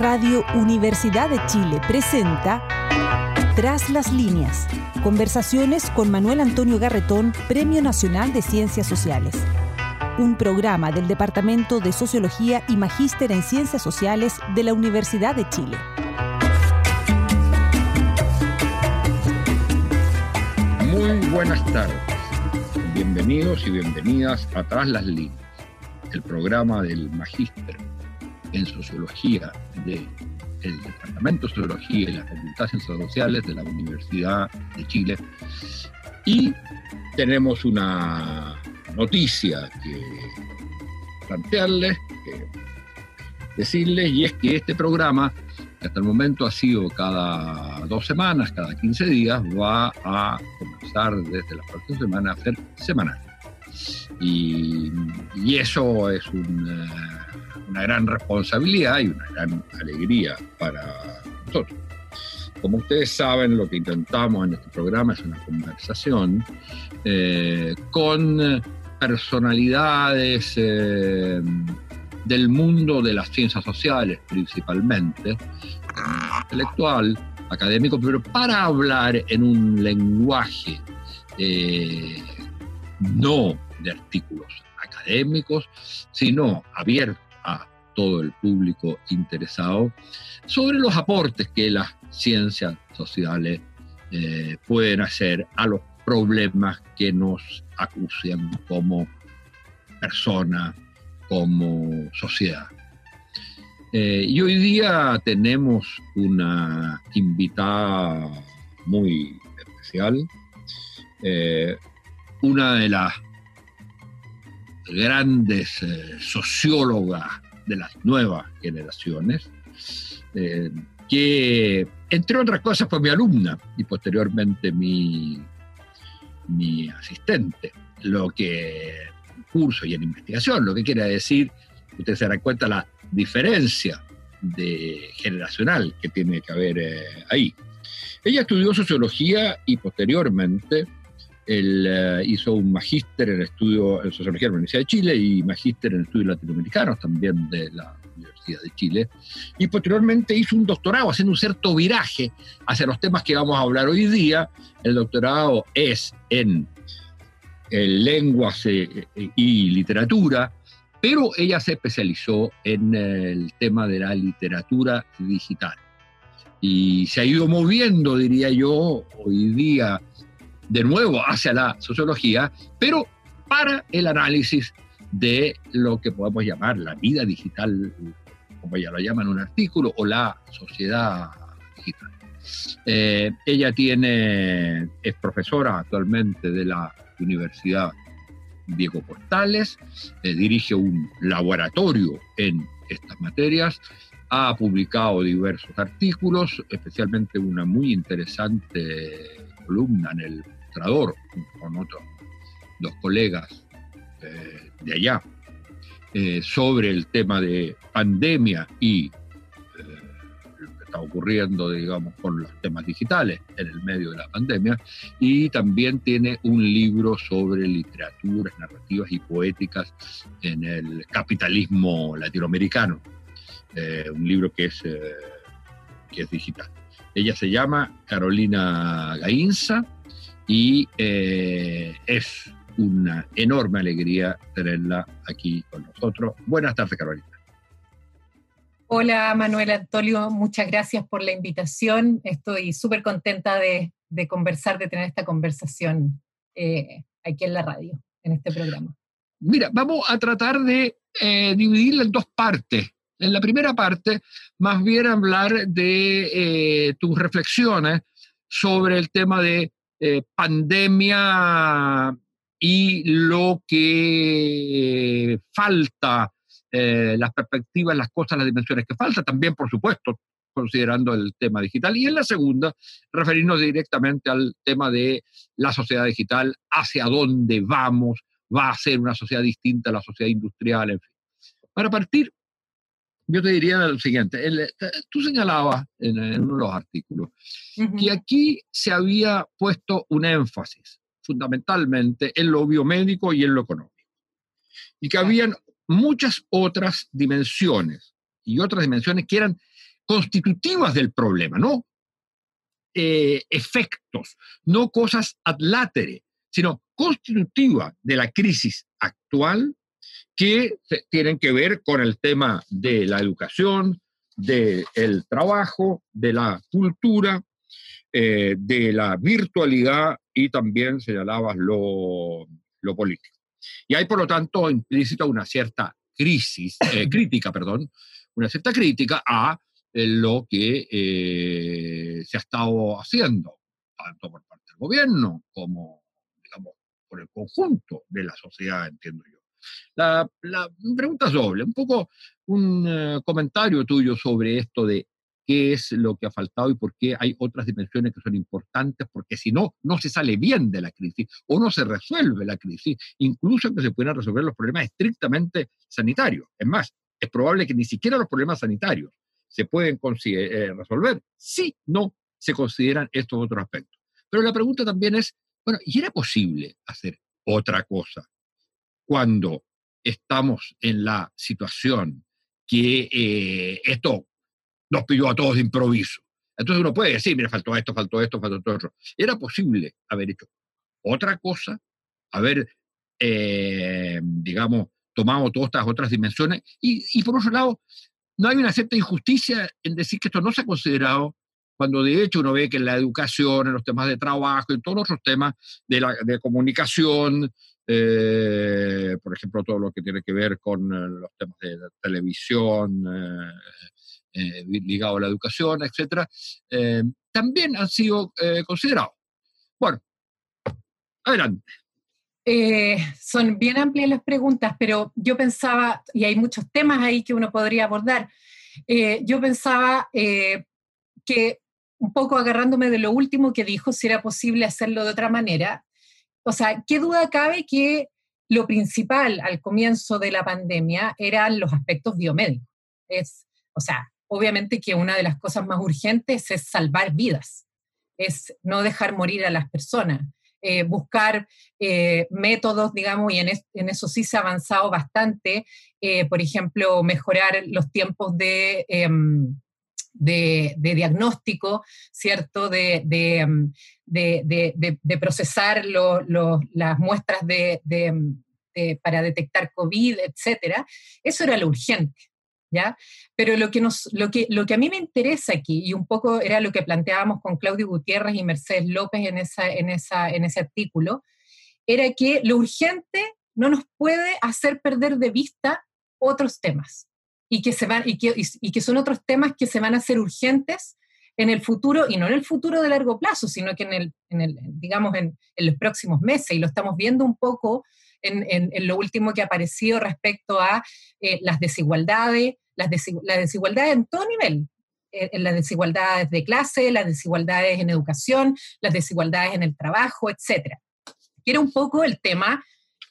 Radio Universidad de Chile presenta Tras las líneas. Conversaciones con Manuel Antonio Garretón, Premio Nacional de Ciencias Sociales. Un programa del Departamento de Sociología y Magíster en Ciencias Sociales de la Universidad de Chile. Muy buenas tardes. Bienvenidos y bienvenidas a Tras las líneas, el programa del Magíster en Sociología del Departamento de Sociología y la Facultad de Ciencias Sociales de la Universidad de Chile. Y tenemos una noticia que plantearles, que decirles, y es que este programa, que hasta el momento ha sido cada dos semanas, cada 15 días, va a comenzar desde la próxima semana a ser semanal. Y, eso es eh, una gran responsabilidad y una gran alegría para nosotros. Como ustedes saben, lo que intentamos en este programa es una conversación eh, con personalidades eh, del mundo de las ciencias sociales principalmente, intelectual, académico, pero para hablar en un lenguaje no de artículos académicos, sino abierto a todo el público interesado, sobre los aportes que las ciencias sociales eh, pueden hacer a los problemas que nos acucian como persona, como sociedad. Eh, y hoy día tenemos una invitada muy especial, eh, una de las grandes eh, sociólogas de las nuevas generaciones, eh, que entre otras cosas fue mi alumna y posteriormente mi, mi asistente, lo que curso y en investigación, lo que quiere decir, ustedes se darán cuenta la diferencia de generacional que tiene que haber eh, ahí. Ella estudió sociología y posteriormente él eh, hizo un magíster en estudio en sociología la Universidad de Chile y magíster en estudios latinoamericanos también de la Universidad de Chile. Y posteriormente hizo un doctorado haciendo un cierto viraje hacia los temas que vamos a hablar hoy día. El doctorado es en, en lenguas eh, y literatura, pero ella se especializó en el tema de la literatura digital. Y se ha ido moviendo, diría yo, hoy día de nuevo hacia la sociología, pero para el análisis de lo que podemos llamar la vida digital, como ella lo llama en un artículo, o la sociedad digital. Eh, ella tiene, es profesora actualmente de la Universidad Diego Portales, eh, dirige un laboratorio en estas materias, ha publicado diversos artículos, especialmente una muy interesante columna en el Con otros dos colegas eh, de allá, eh, sobre el tema de pandemia y eh, lo que está ocurriendo, digamos, con los temas digitales en el medio de la pandemia, y también tiene un libro sobre literaturas, narrativas y poéticas en el capitalismo latinoamericano, un libro que es, que es digital. Ella se llama Carolina Gainza y eh, es una enorme alegría tenerla aquí con nosotros. Buenas tardes, Carolina. Hola, Manuel Antonio, muchas gracias por la invitación. Estoy súper contenta de, conversar, de tener esta conversación eh, aquí en la radio, en este programa. Mira, vamos a tratar de eh, dividirla en dos partes. En la primera parte, más bien hablar de tus reflexiones sobre el tema de eh, pandemia y lo que falta, eh, las perspectivas, las cosas, las dimensiones que falta, también por supuesto considerando el tema digital. Y en la segunda, referirnos directamente al tema de la sociedad digital, hacia dónde vamos, va a ser una sociedad distinta a la sociedad industrial, en fin. Para partir, yo te diría lo siguiente, eh, tú señalabas en, uno de los artículos que aquí se había puesto un énfasis fundamentalmente en lo biomédico y en lo económico, y que habían muchas otras dimensiones y otras dimensiones que eran constitutivas del problema, no eh, efectos, no cosas ad latere, sino constitutivas de la crisis actual que tienen que ver con el tema de la educación, del trabajo, de la cultura, eh, de la virtualidad y también señalabas lo, lo político. Y hay, por lo tanto, implícita una cierta crisis, eh, crítica, perdón, una cierta crítica a eh, lo que se ha estado haciendo, tanto por parte del gobierno como, digamos, por el conjunto de la sociedad, entiendo yo. La, pregunta es doble, un poco un comentario tuyo sobre esto de qué es lo que ha faltado y por qué hay otras dimensiones que son importantes, porque si no, no se sale bien de la crisis o no se resuelve la crisis, incluso que se puedan resolver los problemas estrictamente sanitarios. Es más, es probable que ni siquiera los problemas sanitarios se pueden eh, resolver si no se consideran estos otros aspectos. Pero la pregunta también es, bueno, ¿y era posible hacer otra cosa cuando estamos en la situación que eh, esto nos pilló a todos de improviso. Entonces uno puede decir, mira, faltó esto, faltó esto, faltó esto otro. Era posible haber hecho otra cosa, haber, eh, digamos, tomado todas estas otras dimensiones. Y, por otro lado, no hay una cierta injusticia en decir que esto no se ha considerado cuando de hecho uno ve que en la educación, en los temas de trabajo, en todos los temas de, la, de comunicación, eh, por ejemplo, todo lo que tiene que ver con eh, los temas de televisión, eh, ligado a la educación, etcétera, eh, también han sido eh, considerados. Bueno, adelante. son bien amplias las preguntas, pero yo pensaba, y hay muchos temas ahí que uno podría abordar, yo pensaba que un poco agarrándome de lo último que dijo, si era posible hacerlo de otra manera, o sea, ¿qué duda cabe que lo principal al comienzo de la pandemia eran los aspectos biomédicos? Es, o sea, obviamente que una de las cosas más urgentes es salvar vidas, es no dejar morir a las personas, eh, buscar eh, métodos, digamos, y en, eso sí se ha avanzado bastante, eh, por ejemplo, mejorar los tiempos de, em, de, diagnóstico, ¿cierto? De, de, em, procesar las muestras para detectar COVID, etcétera. Eso era lo urgente. Pero lo que, nos, lo, que, lo que a mí me interesa aquí, y un poco era lo que planteábamos con Claudio Gutiérrez y Mercedes López en, esa, en, esa, en ese artículo, era que lo urgente no nos puede hacer perder de vista otros temas y que, se van, y que, y que son otros temas que se van a hacer urgentes en el futuro, y no en el futuro de largo plazo, sino que en el, en el digamos, en, en, los próximos meses, y lo estamos viendo un poco en, en, lo último que ha aparecido respecto a eh, las desigualdades, las desigualdades en todo nivel, eh, en las desigualdades de clase, las desigualdades en educación, las desigualdades en el trabajo, etc. Que era un poco el tema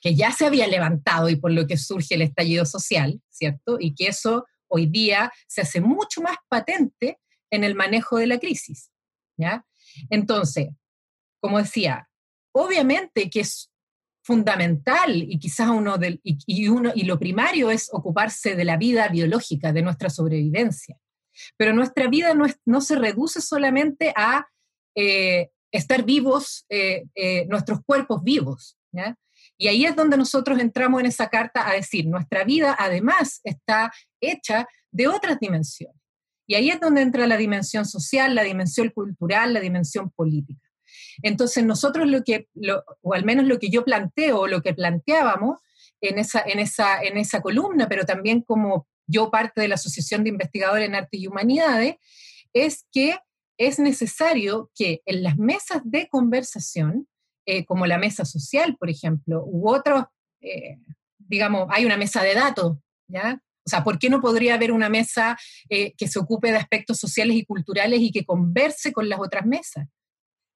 que ya se había levantado y por lo que surge el estallido social, ¿cierto? Y que eso hoy día se hace mucho más patente en el manejo de la crisis, ¿ya? Entonces, como decía, obviamente que es fundamental y quizás uno, y, uno y lo primario es ocuparse de la vida biológica, de nuestra sobrevivencia. Pero nuestra vida no, no se reduce solamente a eh, estar vivos, eh, eh, nuestros cuerpos vivos. Y ahí es donde nosotros entramos en esa carta a decir, nuestra vida además está hecha de otras dimensiones. Y ahí es donde entra la dimensión social, la dimensión cultural, la dimensión política. Entonces nosotros lo que, o al menos lo que yo planteo, o lo que planteábamos en esa, en, esa, en esa columna, pero también como yo parte de la Asociación de Investigadores en Arte y Humanidades, es que es necesario que en las mesas de conversación, eh, como la mesa social, por ejemplo, u otros, eh, digamos, hay una mesa de datos, ¿ya? O sea, ¿por qué no podría haber una mesa eh, que se ocupe de aspectos sociales y culturales y que converse con las otras mesas?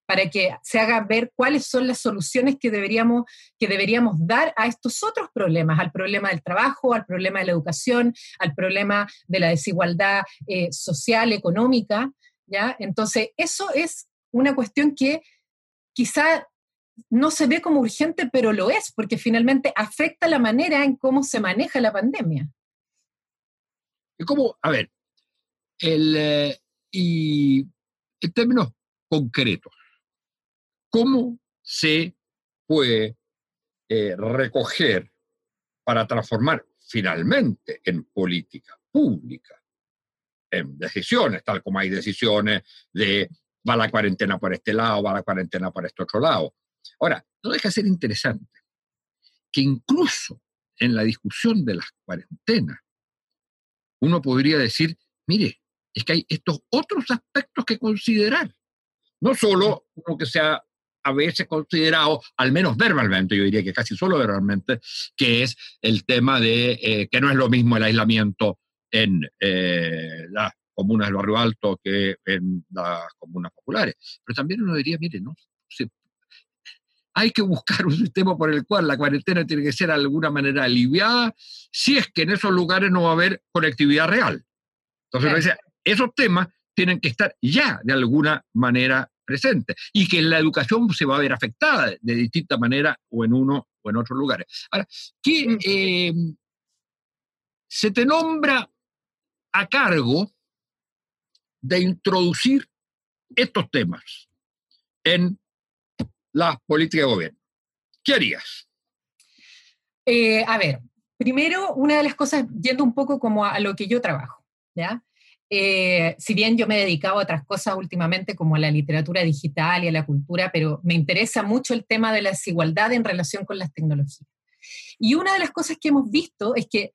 para que se haga ver cuáles son las soluciones que deberíamos, que deberíamos dar a estos otros problemas, al problema del trabajo, al problema de la educación, al problema de la desigualdad eh, social, económica, ¿ya? Entonces, eso es una cuestión que quizá no se ve como urgente, pero lo es, porque finalmente afecta la manera en cómo se maneja la pandemia. Y como, a ver, el, eh, y en términos concretos, ¿cómo se puede eh, recoger para transformar finalmente en política pública, en decisiones, tal como hay decisiones de va la cuarentena por este lado, va la cuarentena por este otro lado. Ahora, no deja de ser interesante que incluso en la discusión de las cuarentenas, uno podría decir, mire, es que hay estos otros aspectos que considerar. No solo uno que sea a veces considerado, al menos verbalmente, yo diría que casi solo verbalmente, que es el tema de eh, que no es lo mismo el aislamiento en eh, las comunas del barrio alto que en las comunas populares. Pero también uno diría, mire, no, hay que buscar un sistema por el cual la cuarentena tiene que ser de alguna manera aliviada, si es que en esos lugares no va a haber conectividad real. Entonces, esos temas tienen que estar ya de alguna manera presentes y que la educación se va a ver afectada de distinta manera o en uno o en otros lugares. Ahora, ¿qué mm. eh, se te nombra a cargo de introducir estos temas en la política de gobierno? ¿Qué harías? Eh, a ver, primero, una de las cosas, yendo un poco como a lo que yo trabajo, ¿ya? Eh, si bien yo me he dedicado a otras cosas últimamente, como a la literatura digital y a la cultura, pero me interesa mucho el tema de la desigualdad en relación con las tecnologías. Y una de las cosas que hemos visto es que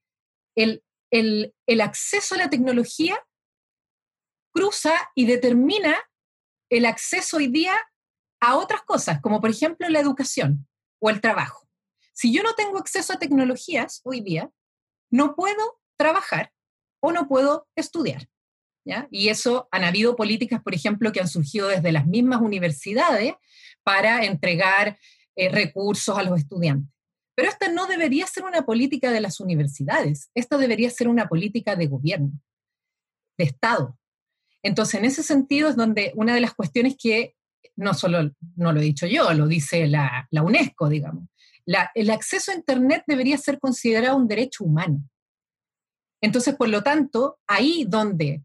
el, el, el acceso a la tecnología cruza y determina el acceso hoy día a otras cosas, como por ejemplo la educación o el trabajo. Si yo no tengo acceso a tecnologías hoy día, no puedo trabajar o no puedo estudiar. Y eso han habido políticas, por ejemplo, que han surgido desde las mismas universidades para entregar eh, recursos a los estudiantes. Pero esta no debería ser una política de las universidades, esta debería ser una política de gobierno, de Estado. Entonces, en ese sentido es donde una de las cuestiones que no solo no lo he dicho yo, lo dice la, UNESCO, digamos, el acceso a Internet debería ser considerado un derecho humano. Entonces, por lo tanto, ahí donde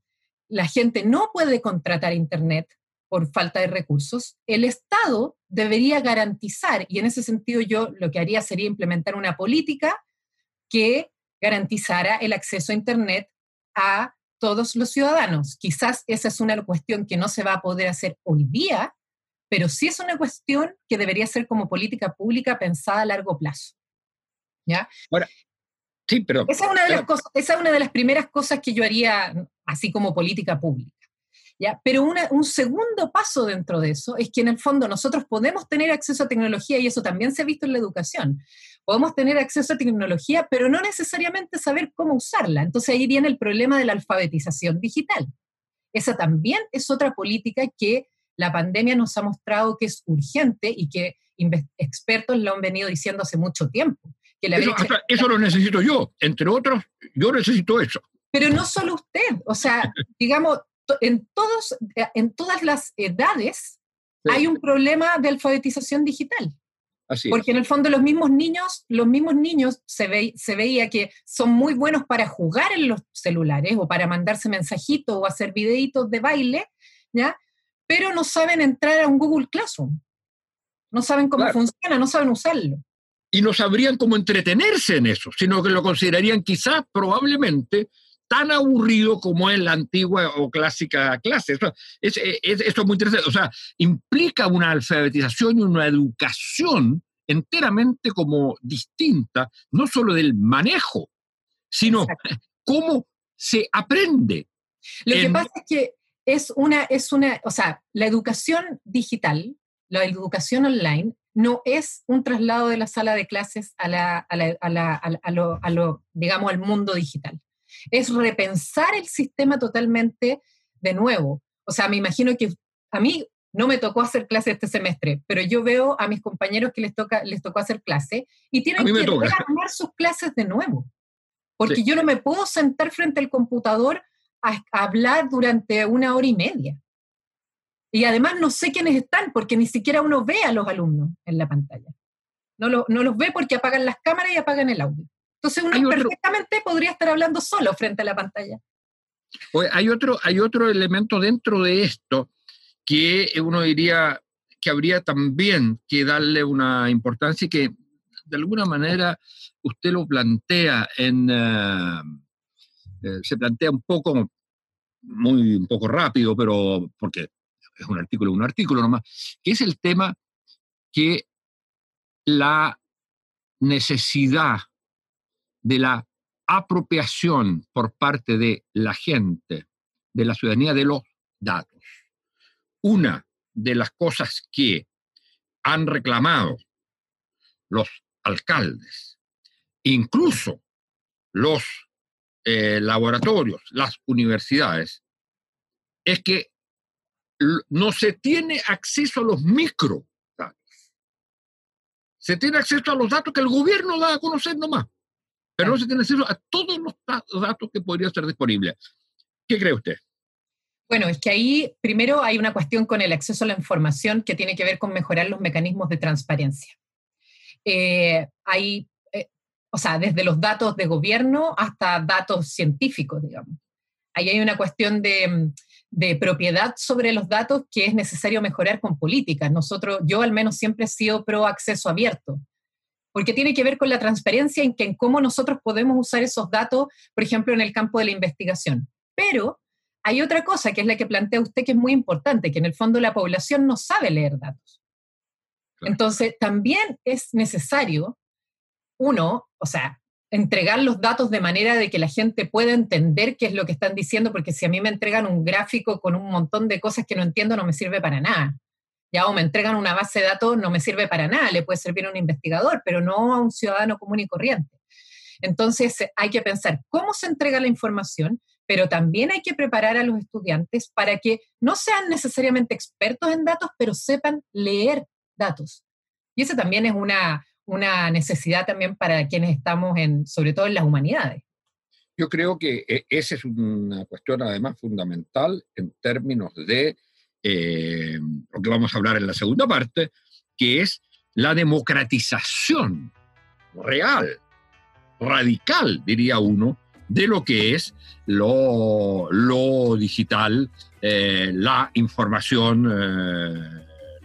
la gente no puede contratar Internet por falta de recursos, el Estado debería garantizar, y en ese sentido yo lo que haría sería implementar una política que garantizara el acceso a Internet a todos los ciudadanos. Quizás esa es una cuestión que no se va a poder hacer hoy día, pero sí es una cuestión que debería ser como política pública pensada a largo plazo. ¿Ya? sí, pero... Esa es, una de las cosas, esa es una de las primeras cosas que yo haría así como política pública. ¿ya? Pero un segundo paso dentro de eso es que en el fondo nosotros podemos tener acceso a tecnología y eso también se ha visto en la educación. Podemos tener acceso a tecnología, pero no necesariamente saber cómo usarla. Entonces ahí viene el problema de la alfabetización digital. Esa también es otra política que la pandemia nos ha mostrado que es urgente y que expertos lo han venido diciendo hace mucho tiempo. Que eso, eso lo necesito yo, entre otros, yo necesito eso. Pero no solo usted, o sea, digamos, en, todos, en todas las edades hay un problema de alfabetización digital. Así Porque en el fondo los mismos niños, los mismos niños se, ve, se veía que son muy buenos para jugar en los celulares o para mandarse mensajitos o hacer videitos de baile, ¿ya? Pero no saben entrar a un Google Classroom. No saben cómo funciona, no saben usarlo. Y no sabrían cómo entretenerse en eso, sino que lo considerarían quizás, probablemente, tan aburrido como es la antigua o clásica clase. Esto es, esto es muy interesante. O sea, implica una alfabetización y una educación enteramente como distinta, no solo del manejo, sino cómo se aprende. Lo que pasa es que es una, es una, o sea, la educación digital, la educación online, no es un traslado de la sala de clases a, la, a, la, a, la, a lo, lo, digamos, al mundo digital es repensar el sistema totalmente de nuevo. O sea, me imagino que a mí no me tocó hacer clase este semestre, pero yo veo a mis compañeros que les, toca, les tocó hacer clase y tienen que armar sus clases de nuevo. Porque yo no me puedo sentar frente al computador a, hablar durante una hora y media. Y además no sé quiénes están, porque ni siquiera uno ve a los alumnos en la pantalla. No, no los ve porque apagan las cámaras y apagan el audio. Entonces uno perfectamente podría estar hablando solo frente a la pantalla. Hay otro, hay otro elemento dentro de esto que uno diría que habría también que darle una importancia y que de alguna manera usted lo plantea en, eh, eh, se plantea un poco, muy un poco rápido, pero porque es un artículo, un artículo nomás, que es el tema que la necesidad de la apropiación por parte de la gente, de la ciudadanía, de los datos. Una de las cosas que han reclamado los alcaldes, incluso los eh, laboratorios, las universidades, es que no se tiene acceso a los microdatos. Se tiene acceso a los datos que el gobierno da a conocer nomás, pero no se tiene acceso a todos los datos que podrían ser disponibles. ¿Qué cree usted? Bueno, es que ahí primero hay una cuestión con el acceso a la información que tiene que ver con mejorar los mecanismos de transparencia. Eh, hay, o sea, desde los datos de gobierno hasta datos científicos, digamos. Ahí hay una cuestión de, de propiedad sobre los datos que es necesario mejorar con políticas. Nosotros, yo al menos siempre he sido pro acceso abierto, porque tiene que ver con la transparencia en, que, en cómo nosotros podemos usar esos datos, por ejemplo, en el campo de la investigación. Pero hay otra cosa que es la que plantea usted que es muy importante, que en el fondo la población no sabe leer datos. Entonces, también es necesario, uno, o sea, entregar los datos de manera de que la gente pueda entender qué es lo que están diciendo, porque si a mí me entregan un gráfico con un montón de cosas que no entiendo, no me sirve para nada. Ya, o me entregan una base de datos, no me sirve para nada, le puede servir a un investigador, pero no a un ciudadano común y corriente. Entonces, hay que pensar cómo se entrega la información, pero también hay que preparar a los estudiantes para que no sean necesariamente expertos en datos, pero sepan leer datos. Y esa también es una, una necesidad también para quienes estamos en, sobre todo en las humanidades. Yo creo que eh, esa es una cuestión además fundamental en términos de eh, lo que vamos a hablar en la segunda parte, que es la democratización real, radical, diría uno, de lo que es lo, digital, eh, la información,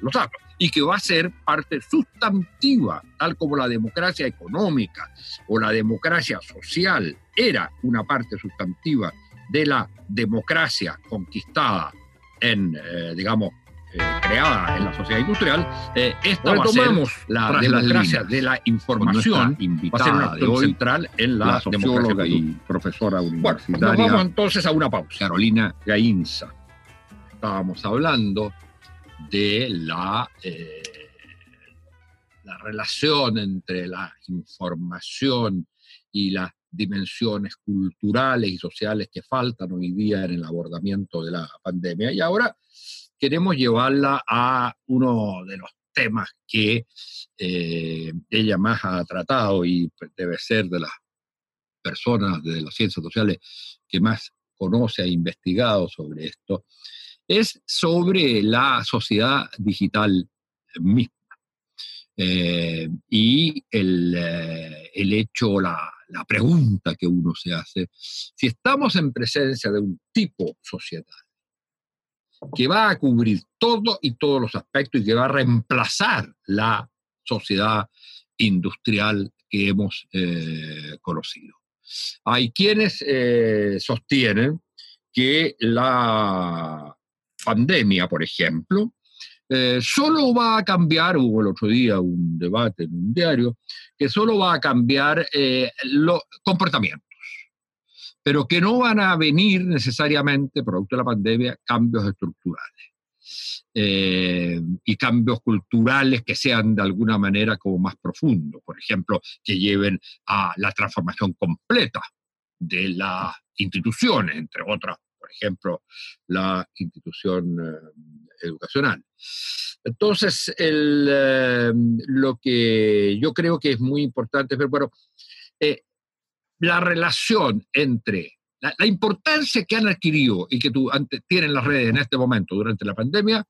los datos y que va a ser parte sustantiva, tal como la democracia económica o la democracia social era una parte sustantiva de la democracia conquistada en, eh, digamos, eh, creada en la sociedad industrial, eh, esta va a ser la democracia de la información, va a ser una de hoy, central en la, socióloga y profesora universitaria. Bueno, nos vamos entonces a una pausa. Carolina Gainza. Estábamos hablando de la, eh, la relación entre la información y las dimensiones culturales y sociales que faltan hoy día en el abordamiento de la pandemia. Y ahora queremos llevarla a uno de los temas que eh, ella más ha tratado y debe ser de las personas de las ciencias sociales que más conoce e investigado sobre esto, es sobre la sociedad digital misma. Eh, y el, eh, el hecho, la, la, pregunta que uno se hace, si estamos en presencia de un tipo sociedad que va a cubrir todo y todos los aspectos y que va a reemplazar la sociedad industrial que hemos eh, conocido. Hay quienes sostienen que la pandemia, por ejemplo, eh, solo va a cambiar, hubo el otro día un debate en un diario, que solo va a cambiar eh, los comportamientos, pero que no van a venir necesariamente, producto de la pandemia, cambios estructurales. Eh, y cambios culturales que sean de alguna manera como más profundos, por ejemplo, que lleven a la transformación completa de las instituciones, entre otras ejemplo, la institución eh, educacional. Entonces, eh, lo que yo creo que es muy importante pero bueno, eh, la relación entre la, importancia que han adquirido y que tú, tienen las redes en este momento durante la pandemia,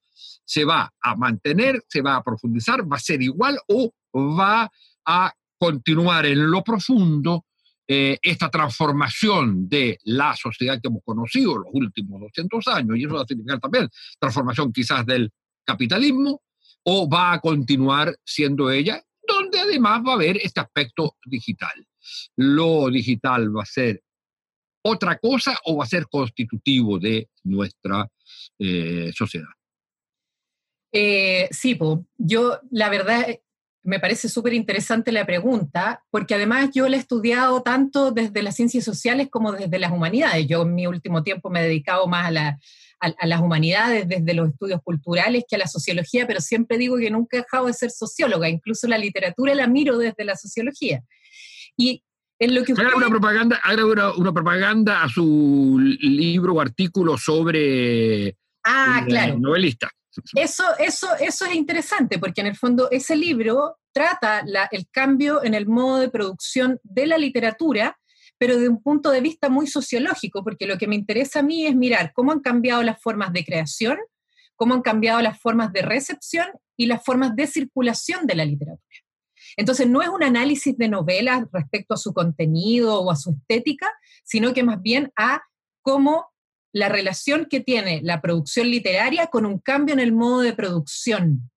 se va a mantener, se va a profundizar, va a ser igual o va a continuar en lo profundo eh, esta transformación de la sociedad que hemos conocido los últimos 200 años, y eso va a significar también transformación quizás del capitalismo, o va a continuar siendo ella, donde además va a haber este aspecto digital. Lo digital va a ser otra cosa o va a ser constitutivo de nuestra eh, sociedad. Eh, sí, yo la verdad me parece súper interesante la pregunta, porque además yo la he estudiado tanto desde las ciencias sociales como desde las humanidades. Yo en mi último tiempo me he dedicado más a, la, a, las humanidades, desde los estudios culturales que a la sociología, pero siempre digo que nunca he dejado de ser socióloga, incluso la literatura la miro desde la sociología. Y en lo que usted... una propaganda, haga una, propaganda a su libro o artículo sobre ah, claro. novelista. Eso, eso, eso es interesante, porque en el fondo ese libro trata el cambio en el modo de producción de la literatura, pero de un punto de vista muy sociológico, porque lo que me interesa a mí es mirar cómo han cambiado las formas de creación, cómo han cambiado las formas de recepción y las formas de circulación de la literatura. Entonces, no es un análisis de novelas respecto a su contenido o a su estética, sino que más bien a cómo la relación que tiene la producción literaria con un cambio en el modo de producción.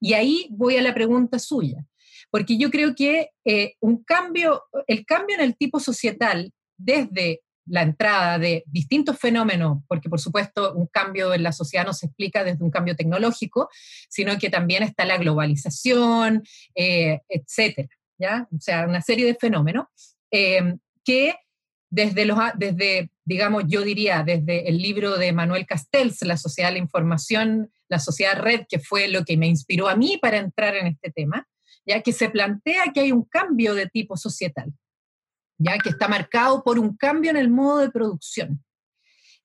Y ahí voy a la pregunta suya, porque yo creo que eh, un cambio, el cambio en el tipo societal desde la entrada de distintos fenómenos, porque por supuesto un cambio en la sociedad no se explica desde un cambio tecnológico, sino que también está la globalización, eh, etcétera, ¿ya? O sea, una serie de fenómenos eh, que desde, los, desde, digamos, yo diría, desde el libro de Manuel Castells, La Sociedad de la Información, la Sociedad Red, que fue lo que me inspiró a mí para entrar en este tema, ya que se plantea que hay un cambio de tipo societal, ya que está marcado por un cambio en el modo de producción.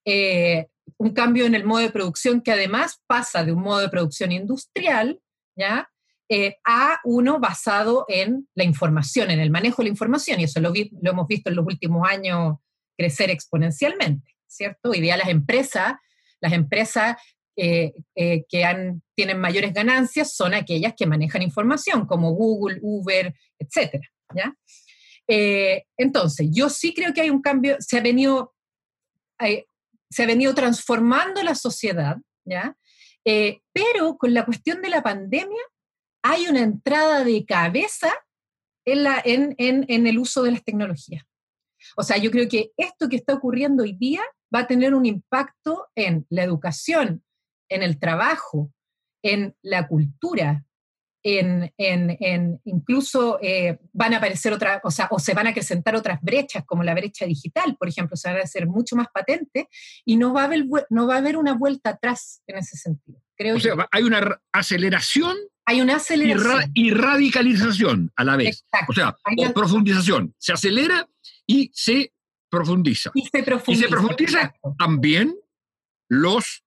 Eh, un cambio en el modo de producción que además pasa de un modo de producción industrial, ¿ya? Eh, a uno basado en la información, en el manejo de la información, y eso lo, lo hemos visto en los últimos años crecer exponencialmente, ¿cierto? Hoy día las empresas, las empresas eh, eh, que tienen mayores ganancias son aquellas que manejan información, como Google, Uber, etcétera, ¿ya? entonces, yo sí creo que hay un cambio, se ha venido, se ha venido transformando la sociedad, ¿ya? pero con la cuestión de la pandemia hay una entrada de cabeza en, la, en, en, el uso de las tecnologías. O sea, yo creo que esto que está ocurriendo hoy día va a tener un impacto en la educación, en el trabajo, en la cultura, en, en, incluso eh, van a aparecer otras, o sea, o se van a acrecentar otras brechas, como la brecha digital, por ejemplo, se van a hacer mucho más patentes y no va a haber, no va a haber una vuelta atrás en ese sentido. Creo o sea, hay una aceleración hay una aceleración. Y, radicalización a la vez. O sea, o profundización. Se acelera y se profundiza. Y se profundiza. Y se profundiza también los,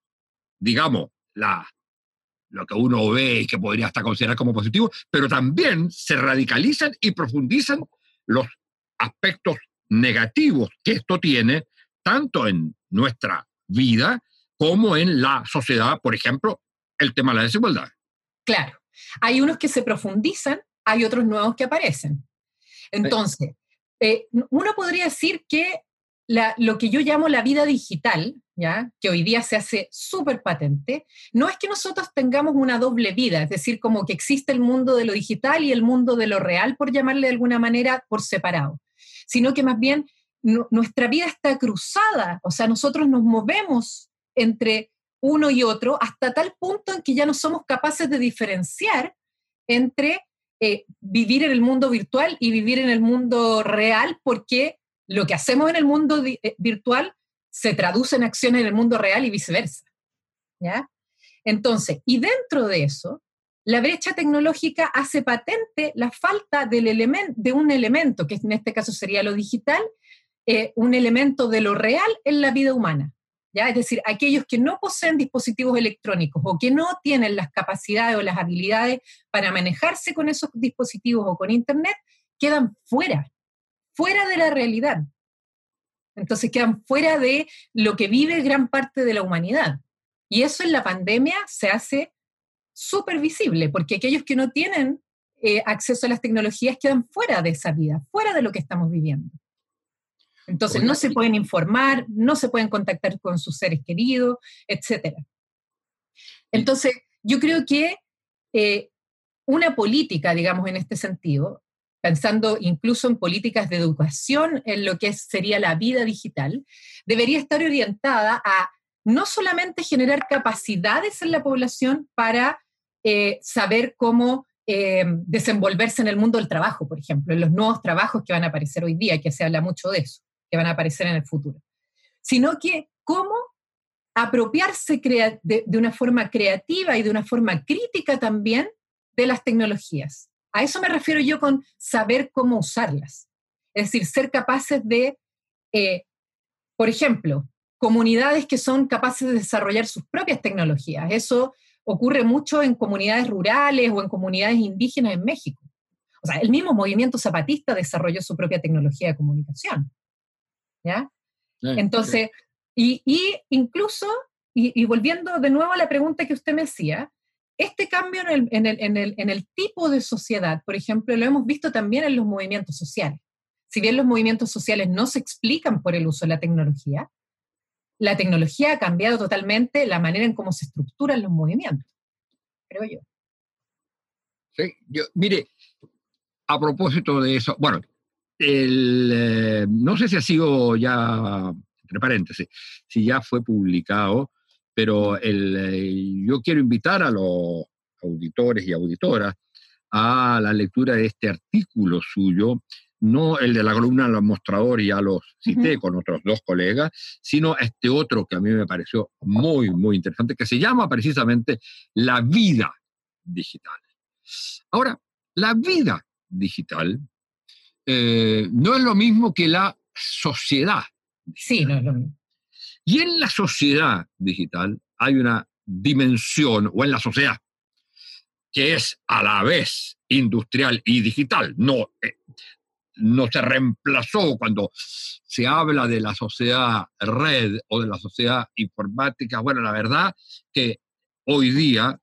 digamos, la, lo que uno ve y que podría hasta considerar como positivo, pero también se radicalizan y profundizan los aspectos negativos que esto tiene, tanto en nuestra vida como en la sociedad, por ejemplo, el tema de la desigualdad. Claro. Hay unos que se profundizan, hay otros nuevos que aparecen. Entonces, eh, uno podría decir que lo que yo llamo la vida digital, ¿ya? que hoy día se hace súper patente, no es que nosotros tengamos una doble vida, es decir, como que existe el mundo de lo digital y el mundo de lo real, por llamarle de alguna manera, por separado, sino que más bien nuestra vida está cruzada, o sea, nosotros nos movemos entre uno y otro hasta tal punto en que ya no somos capaces de diferenciar entre eh, vivir en el mundo virtual y vivir en el mundo real, porque lo que hacemos en el mundo eh, virtual se traduce en acciones en el mundo real y viceversa. ¿ya? Entonces, y dentro de eso, la brecha tecnológica hace patente la falta del de un elemento, que en este caso sería lo digital, eh, un elemento de lo real en la vida humana. Es decir, aquellos que no poseen dispositivos electrónicos o que no tienen las capacidades o las habilidades para manejarse con esos dispositivos o con Internet, quedan fuera, fuera de la realidad. Entonces quedan fuera de lo que vive gran parte de la humanidad. Y eso en la pandemia se hace súper visible, porque aquellos que no tienen eh, acceso a las tecnologías quedan fuera de esa vida, fuera de lo que estamos viviendo. Entonces no se pueden informar, no se pueden contactar con sus seres queridos, etc. Entonces, yo creo que eh, una política, digamos, en este sentido, pensando incluso en políticas de educación, en lo que sería la vida digital, debería estar orientada a no solamente generar capacidades en la población para eh, saber cómo eh, desenvolverse en el mundo del trabajo, por ejemplo, en los nuevos trabajos que van a aparecer hoy día, que se habla mucho de eso, que van a aparecer en el futuro, sino que cómo apropiarse de, una forma creativa y de una forma crítica también de las tecnologías. A eso me refiero yo con saber cómo usarlas. Es decir, ser capaces de, eh, por ejemplo, comunidades que son capaces de desarrollar sus propias tecnologías. Eso ocurre mucho en comunidades rurales o en comunidades indígenas en México. O sea, el mismo movimiento zapatista desarrolló su propia tecnología de comunicación. ¿Ya? Entonces, Y, incluso, y, volviendo de nuevo a la pregunta que usted me hacía, este cambio en el, tipo de sociedad, por ejemplo, lo hemos visto también en los movimientos sociales. Si bien los movimientos sociales no se explican por el uso de la tecnología, la tecnología ha cambiado totalmente la manera en cómo se estructuran los movimientos, creo yo. Sí, yo, mire, a propósito de eso, bueno, eh, no sé si ha sido ya, entre paréntesis, si ya fue publicado, pero el, eh, yo quiero invitar a los auditores y auditoras a la lectura de este artículo suyo, no el de la columna Los Mostradores, ya los cité con otros dos colegas, sino este otro que a mí me pareció muy, muy interesante, que se llama precisamente La vida digital. Ahora, la vida digital eh, no es lo mismo que la sociedad. Sí, no es lo mismo. Y en la sociedad digital hay una dimensión, o en la sociedad, que es a la vez industrial y digital. No, eh, no se reemplazó cuando se habla de la sociedad red o de la sociedad informática. Bueno, la verdad que hoy día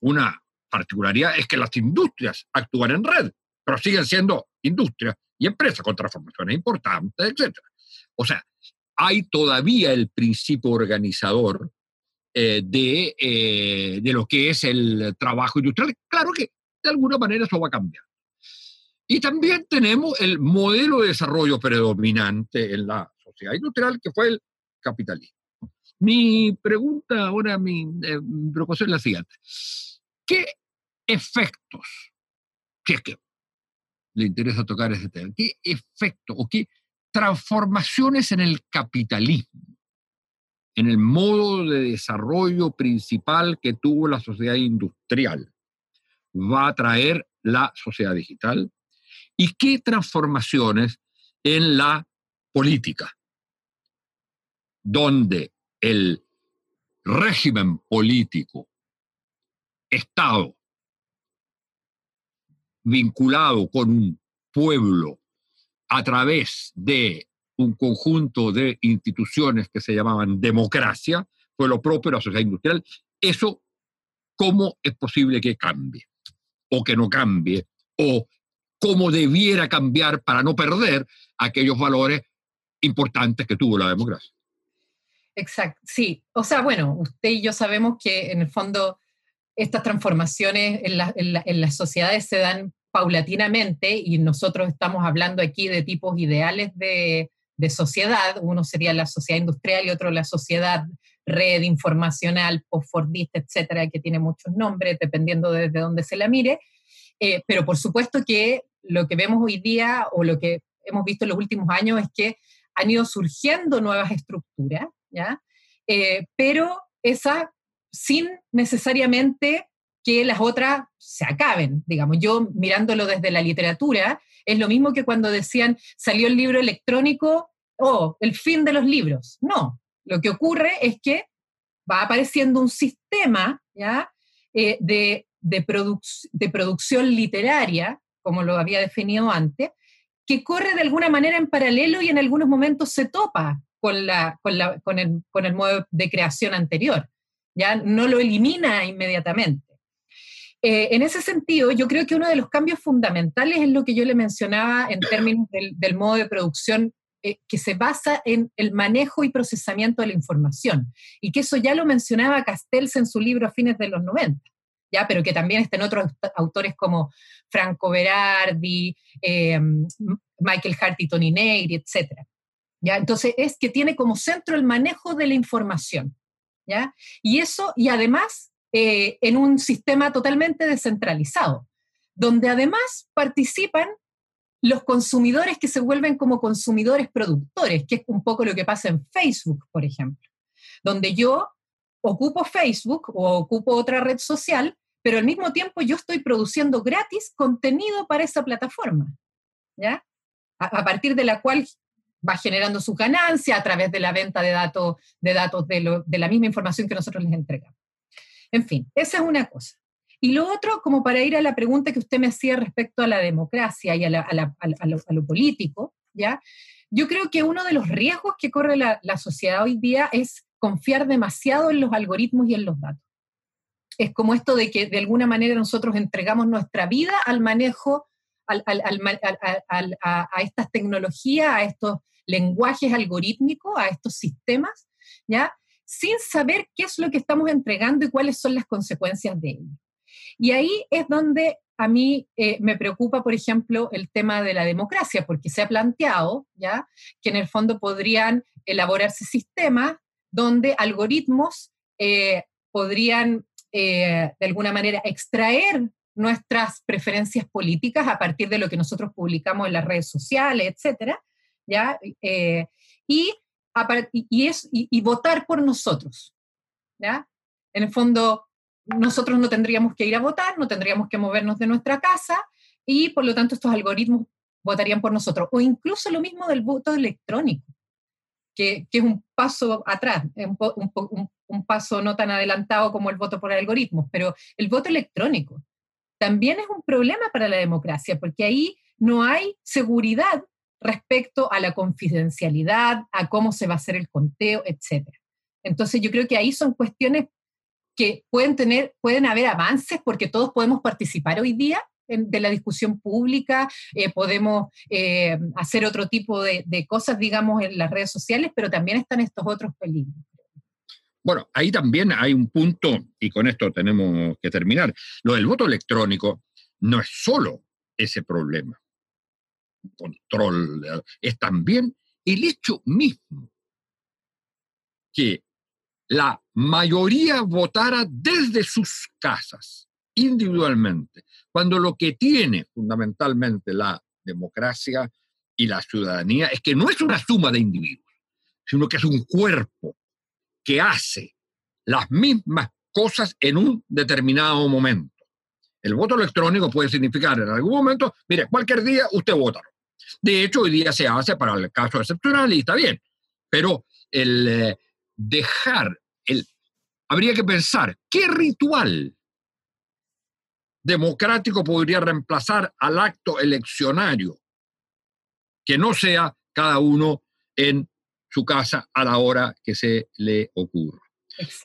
una particularidad es que las industrias actúan en red, pero siguen siendo industrias y empresas con transformaciones importantes, etc. O sea, hay todavía el principio organizador eh, de, eh, de, lo que es el trabajo industrial. Claro que de alguna manera eso va a cambiar. Y también tenemos el modelo de desarrollo predominante en la sociedad industrial, que fue el capitalismo. Mi pregunta ahora, mi, eh, es la siguiente. ¿Qué efectos, si es que le interesa tocar ese tema, qué efectos o qué transformaciones en el capitalismo, en el modo de desarrollo principal que tuvo la sociedad industrial, va a traer la sociedad digital y qué transformaciones en la política, donde el régimen político, Estado, vinculado con un pueblo a través de un conjunto de instituciones que se llamaban democracia, fue lo propio la sociedad industrial, eso cómo es posible que cambie o que no cambie o cómo debiera cambiar para no perder aquellos valores importantes que tuvo la democracia. Exacto, sí. O sea, bueno, usted y yo sabemos que en el fondo estas transformaciones en, las sociedades se dan paulatinamente, y nosotros estamos hablando aquí de tipos ideales de, sociedad, uno sería la sociedad industrial y otro la sociedad red informacional, postfordista, etcétera, que tiene muchos nombres dependiendo desde dónde se la mire, eh, pero por supuesto que lo que vemos hoy día o lo que hemos visto en los últimos años es que han ido surgiendo nuevas estructuras, ¿ya? Eh, pero esa sin necesariamente que las otras se acaben, digamos. Yo mirándolo desde la literatura, es lo mismo que cuando decían salió el libro electrónico, o oh, el fin de los libros. No, lo que ocurre es que va apareciendo un sistema ¿ya? Eh, de, de, de producción literaria, como lo había definido antes, que corre de alguna manera en paralelo y en algunos momentos se topa con, con, la, con, el, con el modo de creación anterior. Ya no lo elimina inmediatamente. Eh, en ese sentido, yo creo que uno de los cambios fundamentales es lo que yo le mencionaba en términos del, modo de producción eh, que se basa en el manejo y procesamiento de la información. Y que eso ya lo mencionaba Castells en su libro a fines de los 90. ¿Ya? pero que también están otros autores como Franco Berardi, eh, Michael Hart y Tony Negri, etc. ¿Ya? Entonces es que tiene como centro el manejo de la información. Y eso, y además eh, en un sistema totalmente descentralizado, donde además participan los consumidores que se vuelven como consumidores productores, que es un poco lo que pasa en Facebook, por ejemplo, donde yo ocupo Facebook o ocupo otra red social, pero al mismo tiempo yo estoy produciendo gratis contenido para esa plataforma, ¿ya? A, partir de la cual va generando su ganancia a través de la venta de datos, de, datos de, la misma información que nosotros les entregamos. En fin, esa es una cosa. Y lo otro, como para ir a la pregunta que usted me hacía respecto a la democracia y a, lo, político, ¿ya? Yo creo que uno de los riesgos que corre la, sociedad hoy día es confiar demasiado en los algoritmos y en los datos. Es como esto de que de alguna manera nosotros entregamos nuestra vida al manejo, a, estas tecnologías, a estos lenguajes algorítmicos, a estos sistemas, ¿ya? Sin saber qué es lo que estamos entregando y cuáles son las consecuencias de ello. Y ahí es donde a mí eh, me preocupa, por ejemplo, el tema de la democracia, porque se ha planteado ya que en el fondo podrían elaborarse sistemas donde algoritmos eh, podrían eh, de alguna manera extraer nuestras preferencias políticas a partir de lo que nosotros publicamos en las redes sociales, etcétera, ¿ya? y, y, es, y, votar por nosotros, ¿ya? En el fondo, nosotros no tendríamos que ir a votar, no tendríamos que movernos de nuestra casa y por lo tanto estos algoritmos votarían por nosotros. O incluso lo mismo del voto electrónico, que, es un paso atrás, un, un, paso no tan adelantado como el voto por algoritmos, pero el voto electrónico también es un problema para la democracia, porque ahí no hay seguridad respecto a la confidencialidad, a cómo se va a hacer el conteo, etc. Entonces yo creo que ahí son cuestiones que pueden tener, pueden haber avances porque todos podemos participar hoy día de la discusión pública, eh, podemos eh, hacer otro tipo de, cosas, digamos, en las redes sociales, pero también están estos otros peligros. Bueno, ahí también hay un punto, y con esto tenemos que terminar. Lo del voto electrónico no es solo ese problema, control, es también el hecho mismo que la mayoría votara desde sus casas, individualmente, cuando lo que tiene fundamentalmente la democracia y la ciudadanía es que no es una suma de individuos, sino que es un cuerpo que hace las mismas cosas en un determinado momento. El voto electrónico puede significar en algún momento, mire, cualquier día usted vota. De hecho, hoy día se hace para el caso excepcional y está bien, pero el eh, dejar habría que pensar qué ritual democrático podría reemplazar al acto eleccionario que no sea cada uno en su casa a la hora que se le ocurra.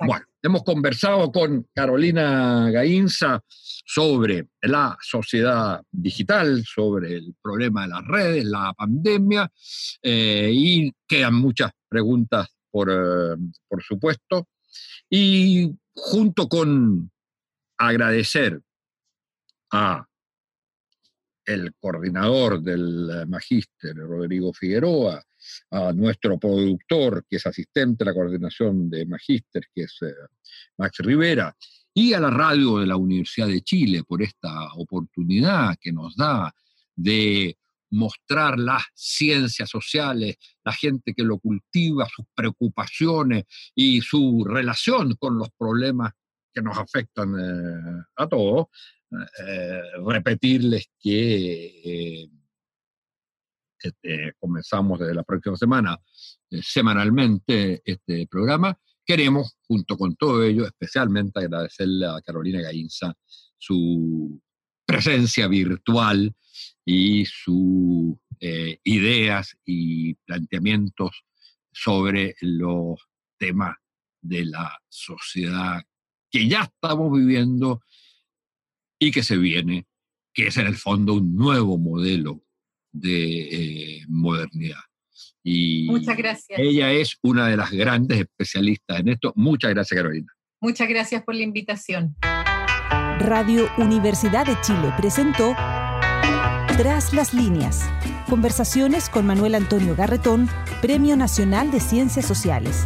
Bueno, hemos conversado con Carolina Gainza sobre la sociedad digital, sobre el problema de las redes, la pandemia, eh, y quedan muchas preguntas por, eh, por supuesto. Y junto con agradecer a el coordinador del magíster, Rodrigo Figueroa, a nuestro productor, que es asistente a la coordinación de magíster, que es eh, Max Rivera, y a la radio de la Universidad de Chile por esta oportunidad que nos da de mostrar las ciencias sociales, la gente que lo cultiva, sus preocupaciones y su relación con los problemas que nos afectan eh, a todos, eh, repetirles que eh, este, comenzamos desde la próxima semana semanalmente este programa. Queremos, junto con todo ello, especialmente agradecerle a Carolina Gainza su presencia virtual y sus eh, ideas y planteamientos sobre los temas de la sociedad que ya estamos viviendo y que se viene, que es en el fondo un nuevo modelo de eh, modernidad. Y Muchas gracias. Ella es una de las grandes especialistas en esto. Muchas gracias, Carolina. Muchas gracias por la invitación. Radio Universidad de Chile presentó Tras las líneas. Conversaciones con Manuel Antonio Garretón, Premio Nacional de Ciencias Sociales.